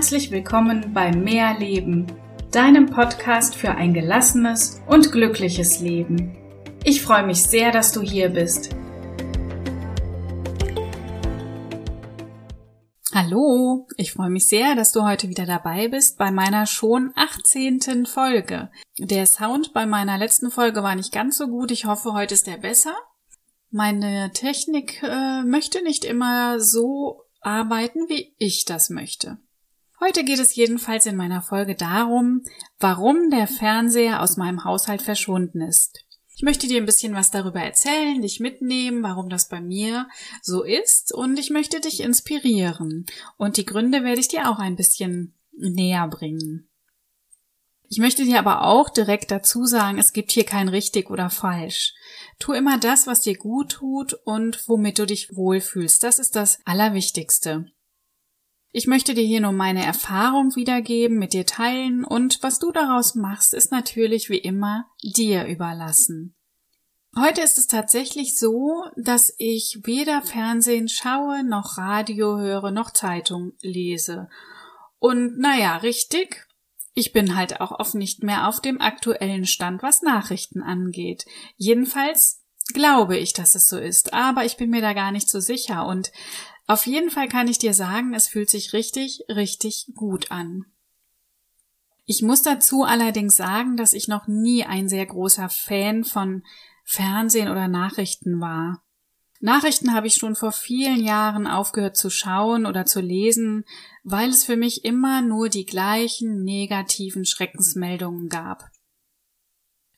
Herzlich willkommen bei Mehr Leben, deinem Podcast für ein gelassenes und glückliches Leben. Ich freue mich sehr, dass du hier bist. Hallo, ich freue mich sehr, dass du heute wieder dabei bist bei meiner schon 18. Folge. Der Sound bei meiner letzten Folge war nicht ganz so gut. Ich hoffe, heute ist er besser. Meine Technik äh, möchte nicht immer so arbeiten, wie ich das möchte. Heute geht es jedenfalls in meiner Folge darum, warum der Fernseher aus meinem Haushalt verschwunden ist. Ich möchte dir ein bisschen was darüber erzählen, dich mitnehmen, warum das bei mir so ist und ich möchte dich inspirieren. Und die Gründe werde ich dir auch ein bisschen näher bringen. Ich möchte dir aber auch direkt dazu sagen, es gibt hier kein richtig oder falsch. Tu immer das, was dir gut tut und womit du dich wohlfühlst. Das ist das Allerwichtigste. Ich möchte dir hier nur meine Erfahrung wiedergeben, mit dir teilen und was du daraus machst, ist natürlich wie immer dir überlassen. Heute ist es tatsächlich so, dass ich weder Fernsehen schaue, noch Radio höre, noch Zeitung lese. Und naja, richtig, ich bin halt auch oft nicht mehr auf dem aktuellen Stand, was Nachrichten angeht. Jedenfalls glaube ich, dass es so ist, aber ich bin mir da gar nicht so sicher und auf jeden Fall kann ich dir sagen, es fühlt sich richtig, richtig gut an. Ich muss dazu allerdings sagen, dass ich noch nie ein sehr großer Fan von Fernsehen oder Nachrichten war. Nachrichten habe ich schon vor vielen Jahren aufgehört zu schauen oder zu lesen, weil es für mich immer nur die gleichen negativen Schreckensmeldungen gab.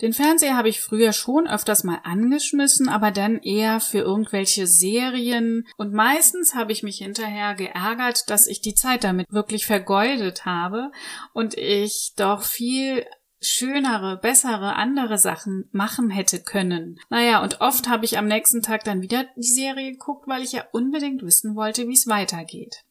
Den Fernseher habe ich früher schon öfters mal angeschmissen, aber dann eher für irgendwelche Serien und meistens habe ich mich hinterher geärgert, dass ich die Zeit damit wirklich vergeudet habe und ich doch viel schönere, bessere, andere Sachen machen hätte können. Naja, und oft habe ich am nächsten Tag dann wieder die Serie geguckt, weil ich ja unbedingt wissen wollte, wie es weitergeht.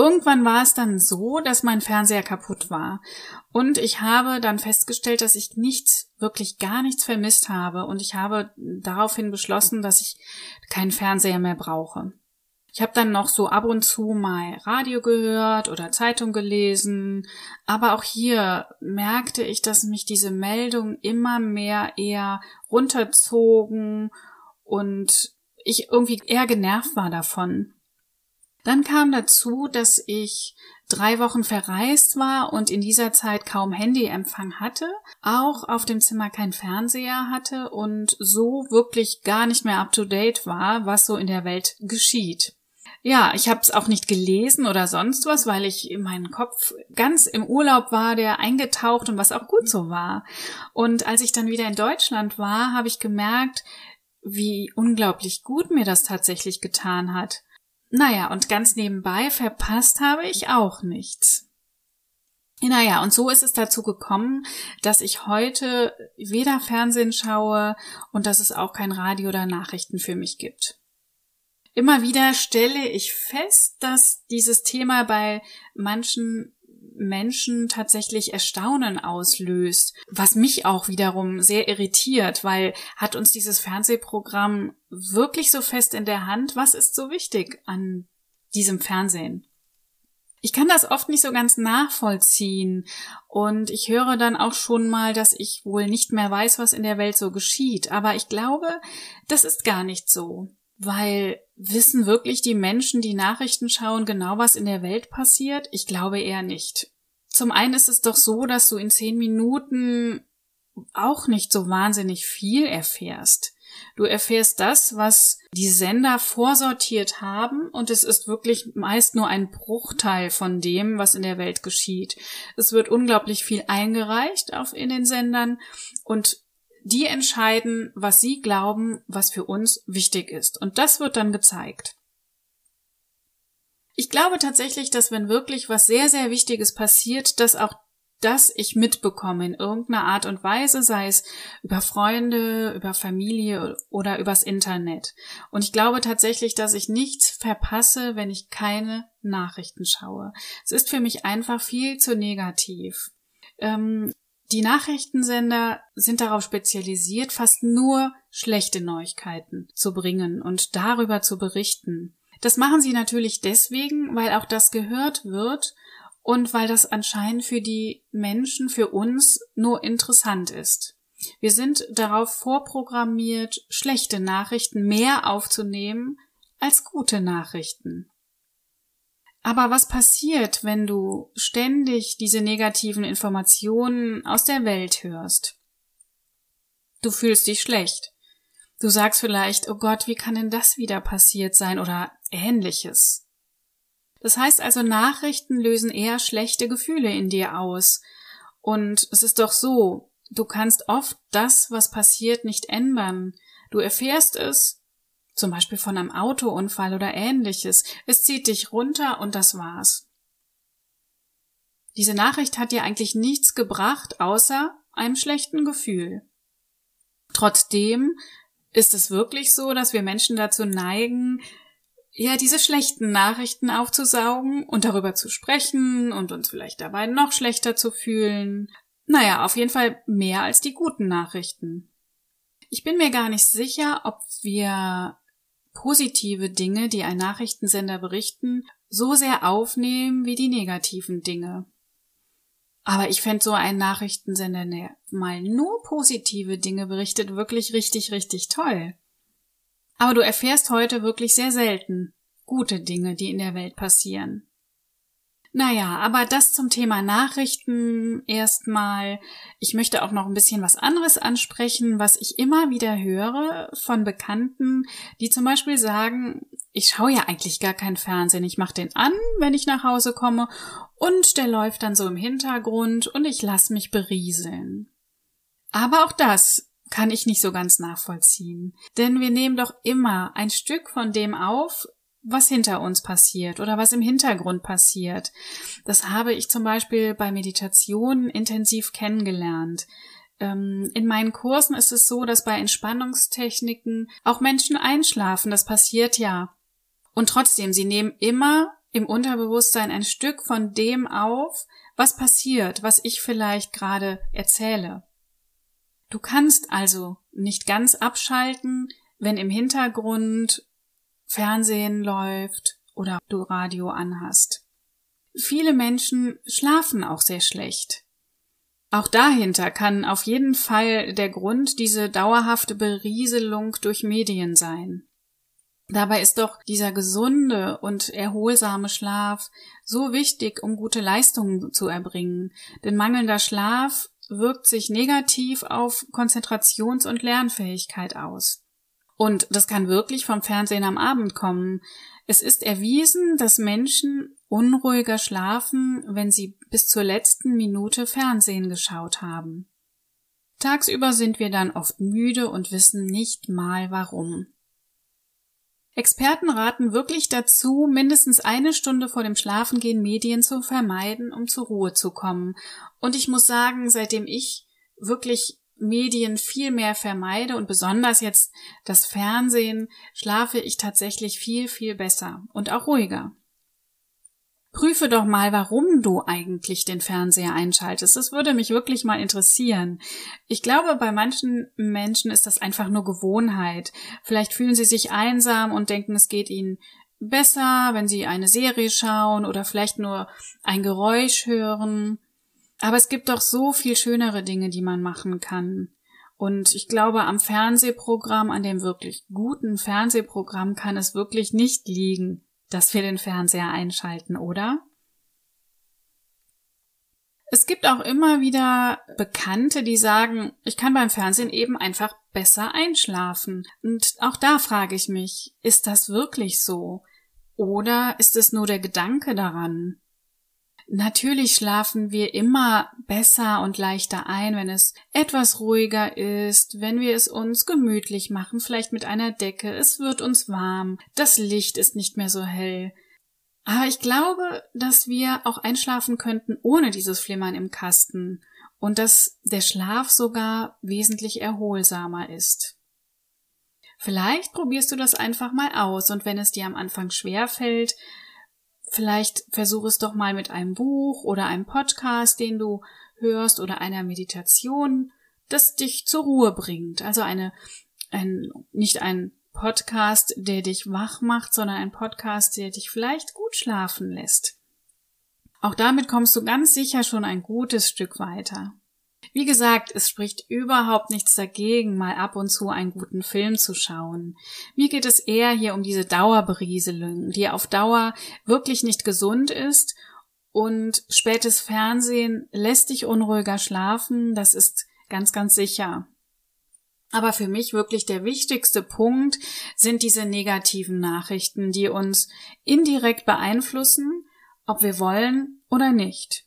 Irgendwann war es dann so, dass mein Fernseher kaputt war. Und ich habe dann festgestellt, dass ich nichts, wirklich gar nichts vermisst habe. Und ich habe daraufhin beschlossen, dass ich keinen Fernseher mehr brauche. Ich habe dann noch so ab und zu mal Radio gehört oder Zeitung gelesen, aber auch hier merkte ich, dass mich diese Meldungen immer mehr eher runterzogen und ich irgendwie eher genervt war davon. Dann kam dazu, dass ich drei Wochen verreist war und in dieser Zeit kaum Handyempfang hatte, auch auf dem Zimmer kein Fernseher hatte und so wirklich gar nicht mehr up to date war, was so in der Welt geschieht. Ja, ich habe es auch nicht gelesen oder sonst was, weil ich in meinem Kopf ganz im Urlaub war, der eingetaucht und was auch gut so war. Und als ich dann wieder in Deutschland war, habe ich gemerkt, wie unglaublich gut mir das tatsächlich getan hat. Naja, und ganz nebenbei verpasst habe ich auch nichts. Naja, und so ist es dazu gekommen, dass ich heute weder Fernsehen schaue und dass es auch kein Radio oder Nachrichten für mich gibt. Immer wieder stelle ich fest, dass dieses Thema bei manchen Menschen tatsächlich Erstaunen auslöst, was mich auch wiederum sehr irritiert, weil hat uns dieses Fernsehprogramm wirklich so fest in der Hand? Was ist so wichtig an diesem Fernsehen? Ich kann das oft nicht so ganz nachvollziehen und ich höre dann auch schon mal, dass ich wohl nicht mehr weiß, was in der Welt so geschieht, aber ich glaube, das ist gar nicht so. Weil wissen wirklich die Menschen, die Nachrichten schauen, genau was in der Welt passiert? Ich glaube eher nicht. Zum einen ist es doch so, dass du in zehn Minuten auch nicht so wahnsinnig viel erfährst. Du erfährst das, was die Sender vorsortiert haben, und es ist wirklich meist nur ein Bruchteil von dem, was in der Welt geschieht. Es wird unglaublich viel eingereicht auf in den Sendern und die entscheiden, was sie glauben, was für uns wichtig ist. Und das wird dann gezeigt. Ich glaube tatsächlich, dass wenn wirklich was sehr, sehr Wichtiges passiert, dass auch das ich mitbekomme in irgendeiner Art und Weise, sei es über Freunde, über Familie oder übers Internet. Und ich glaube tatsächlich, dass ich nichts verpasse, wenn ich keine Nachrichten schaue. Es ist für mich einfach viel zu negativ. Ähm, die Nachrichtensender sind darauf spezialisiert, fast nur schlechte Neuigkeiten zu bringen und darüber zu berichten. Das machen sie natürlich deswegen, weil auch das gehört wird und weil das anscheinend für die Menschen, für uns nur interessant ist. Wir sind darauf vorprogrammiert, schlechte Nachrichten mehr aufzunehmen als gute Nachrichten. Aber was passiert, wenn du ständig diese negativen Informationen aus der Welt hörst? Du fühlst dich schlecht. Du sagst vielleicht, oh Gott, wie kann denn das wieder passiert sein oder ähnliches. Das heißt also, Nachrichten lösen eher schlechte Gefühle in dir aus. Und es ist doch so, du kannst oft das, was passiert, nicht ändern. Du erfährst es, zum Beispiel von einem Autounfall oder ähnliches. Es zieht dich runter und das war's. Diese Nachricht hat dir eigentlich nichts gebracht, außer einem schlechten Gefühl. Trotzdem ist es wirklich so, dass wir Menschen dazu neigen, ja, diese schlechten Nachrichten aufzusaugen und darüber zu sprechen und uns vielleicht dabei noch schlechter zu fühlen. Naja, auf jeden Fall mehr als die guten Nachrichten. Ich bin mir gar nicht sicher, ob wir positive Dinge, die ein Nachrichtensender berichten, so sehr aufnehmen wie die negativen Dinge. Aber ich fände so ein Nachrichtensender, der mal nur positive Dinge berichtet, wirklich richtig, richtig toll. Aber du erfährst heute wirklich sehr selten gute Dinge, die in der Welt passieren. Naja, aber das zum Thema Nachrichten erstmal. Ich möchte auch noch ein bisschen was anderes ansprechen, was ich immer wieder höre von Bekannten, die zum Beispiel sagen, ich schaue ja eigentlich gar keinen Fernsehen. Ich mache den an, wenn ich nach Hause komme, und der läuft dann so im Hintergrund und ich lasse mich berieseln. Aber auch das kann ich nicht so ganz nachvollziehen. Denn wir nehmen doch immer ein Stück von dem auf, was hinter uns passiert oder was im Hintergrund passiert. Das habe ich zum Beispiel bei Meditation intensiv kennengelernt. Ähm, in meinen Kursen ist es so, dass bei Entspannungstechniken auch Menschen einschlafen. Das passiert ja. Und trotzdem, sie nehmen immer im Unterbewusstsein ein Stück von dem auf, was passiert, was ich vielleicht gerade erzähle. Du kannst also nicht ganz abschalten, wenn im Hintergrund Fernsehen läuft oder du Radio anhast. Viele Menschen schlafen auch sehr schlecht. Auch dahinter kann auf jeden Fall der Grund diese dauerhafte Berieselung durch Medien sein. Dabei ist doch dieser gesunde und erholsame Schlaf so wichtig, um gute Leistungen zu erbringen. Denn mangelnder Schlaf wirkt sich negativ auf Konzentrations- und Lernfähigkeit aus. Und das kann wirklich vom Fernsehen am Abend kommen. Es ist erwiesen, dass Menschen unruhiger schlafen, wenn sie bis zur letzten Minute Fernsehen geschaut haben. Tagsüber sind wir dann oft müde und wissen nicht mal warum. Experten raten wirklich dazu, mindestens eine Stunde vor dem Schlafengehen Medien zu vermeiden, um zur Ruhe zu kommen. Und ich muss sagen, seitdem ich wirklich Medien viel mehr vermeide und besonders jetzt das Fernsehen, schlafe ich tatsächlich viel, viel besser und auch ruhiger. Prüfe doch mal, warum du eigentlich den Fernseher einschaltest. Das würde mich wirklich mal interessieren. Ich glaube, bei manchen Menschen ist das einfach nur Gewohnheit. Vielleicht fühlen sie sich einsam und denken, es geht ihnen besser, wenn sie eine Serie schauen oder vielleicht nur ein Geräusch hören. Aber es gibt doch so viel schönere Dinge, die man machen kann. Und ich glaube, am Fernsehprogramm, an dem wirklich guten Fernsehprogramm kann es wirklich nicht liegen, dass wir den Fernseher einschalten, oder? Es gibt auch immer wieder Bekannte, die sagen, ich kann beim Fernsehen eben einfach besser einschlafen. Und auch da frage ich mich, ist das wirklich so? Oder ist es nur der Gedanke daran? Natürlich schlafen wir immer besser und leichter ein, wenn es etwas ruhiger ist, wenn wir es uns gemütlich machen, vielleicht mit einer Decke, es wird uns warm, das Licht ist nicht mehr so hell. Aber ich glaube, dass wir auch einschlafen könnten ohne dieses Flimmern im Kasten und dass der Schlaf sogar wesentlich erholsamer ist. Vielleicht probierst du das einfach mal aus und wenn es dir am Anfang schwer fällt, Vielleicht versuch es doch mal mit einem Buch oder einem Podcast, den du hörst oder einer Meditation, das dich zur Ruhe bringt. Also eine, ein, nicht ein Podcast, der dich wach macht, sondern ein Podcast, der dich vielleicht gut schlafen lässt. Auch damit kommst du ganz sicher schon ein gutes Stück weiter. Wie gesagt, es spricht überhaupt nichts dagegen, mal ab und zu einen guten Film zu schauen. Mir geht es eher hier um diese Dauerberieselung, die auf Dauer wirklich nicht gesund ist und spätes Fernsehen lässt dich unruhiger schlafen, das ist ganz, ganz sicher. Aber für mich wirklich der wichtigste Punkt sind diese negativen Nachrichten, die uns indirekt beeinflussen, ob wir wollen oder nicht.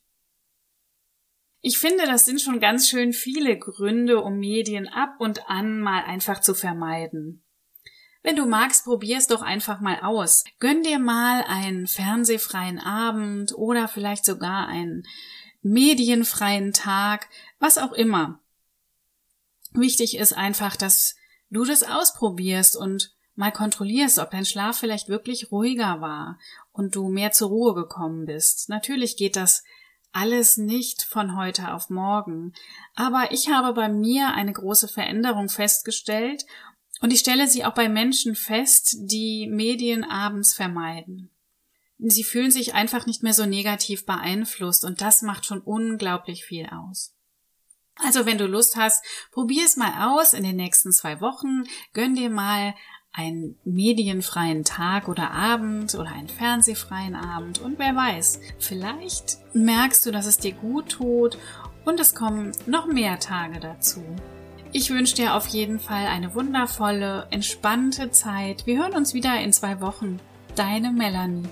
Ich finde, das sind schon ganz schön viele Gründe, um Medien ab und an mal einfach zu vermeiden. Wenn du magst, probier's doch einfach mal aus. Gönn dir mal einen fernsehfreien Abend oder vielleicht sogar einen medienfreien Tag, was auch immer. Wichtig ist einfach, dass du das ausprobierst und mal kontrollierst, ob dein Schlaf vielleicht wirklich ruhiger war und du mehr zur Ruhe gekommen bist. Natürlich geht das alles nicht von heute auf morgen. Aber ich habe bei mir eine große Veränderung festgestellt und ich stelle sie auch bei Menschen fest, die Medien abends vermeiden. Sie fühlen sich einfach nicht mehr so negativ beeinflusst und das macht schon unglaublich viel aus. Also wenn du Lust hast, probier es mal aus in den nächsten zwei Wochen, gönn dir mal einen medienfreien Tag oder Abend oder einen fernsehfreien Abend und wer weiß, vielleicht merkst du, dass es dir gut tut und es kommen noch mehr Tage dazu. Ich wünsche dir auf jeden Fall eine wundervolle, entspannte Zeit. Wir hören uns wieder in zwei Wochen. Deine Melanie.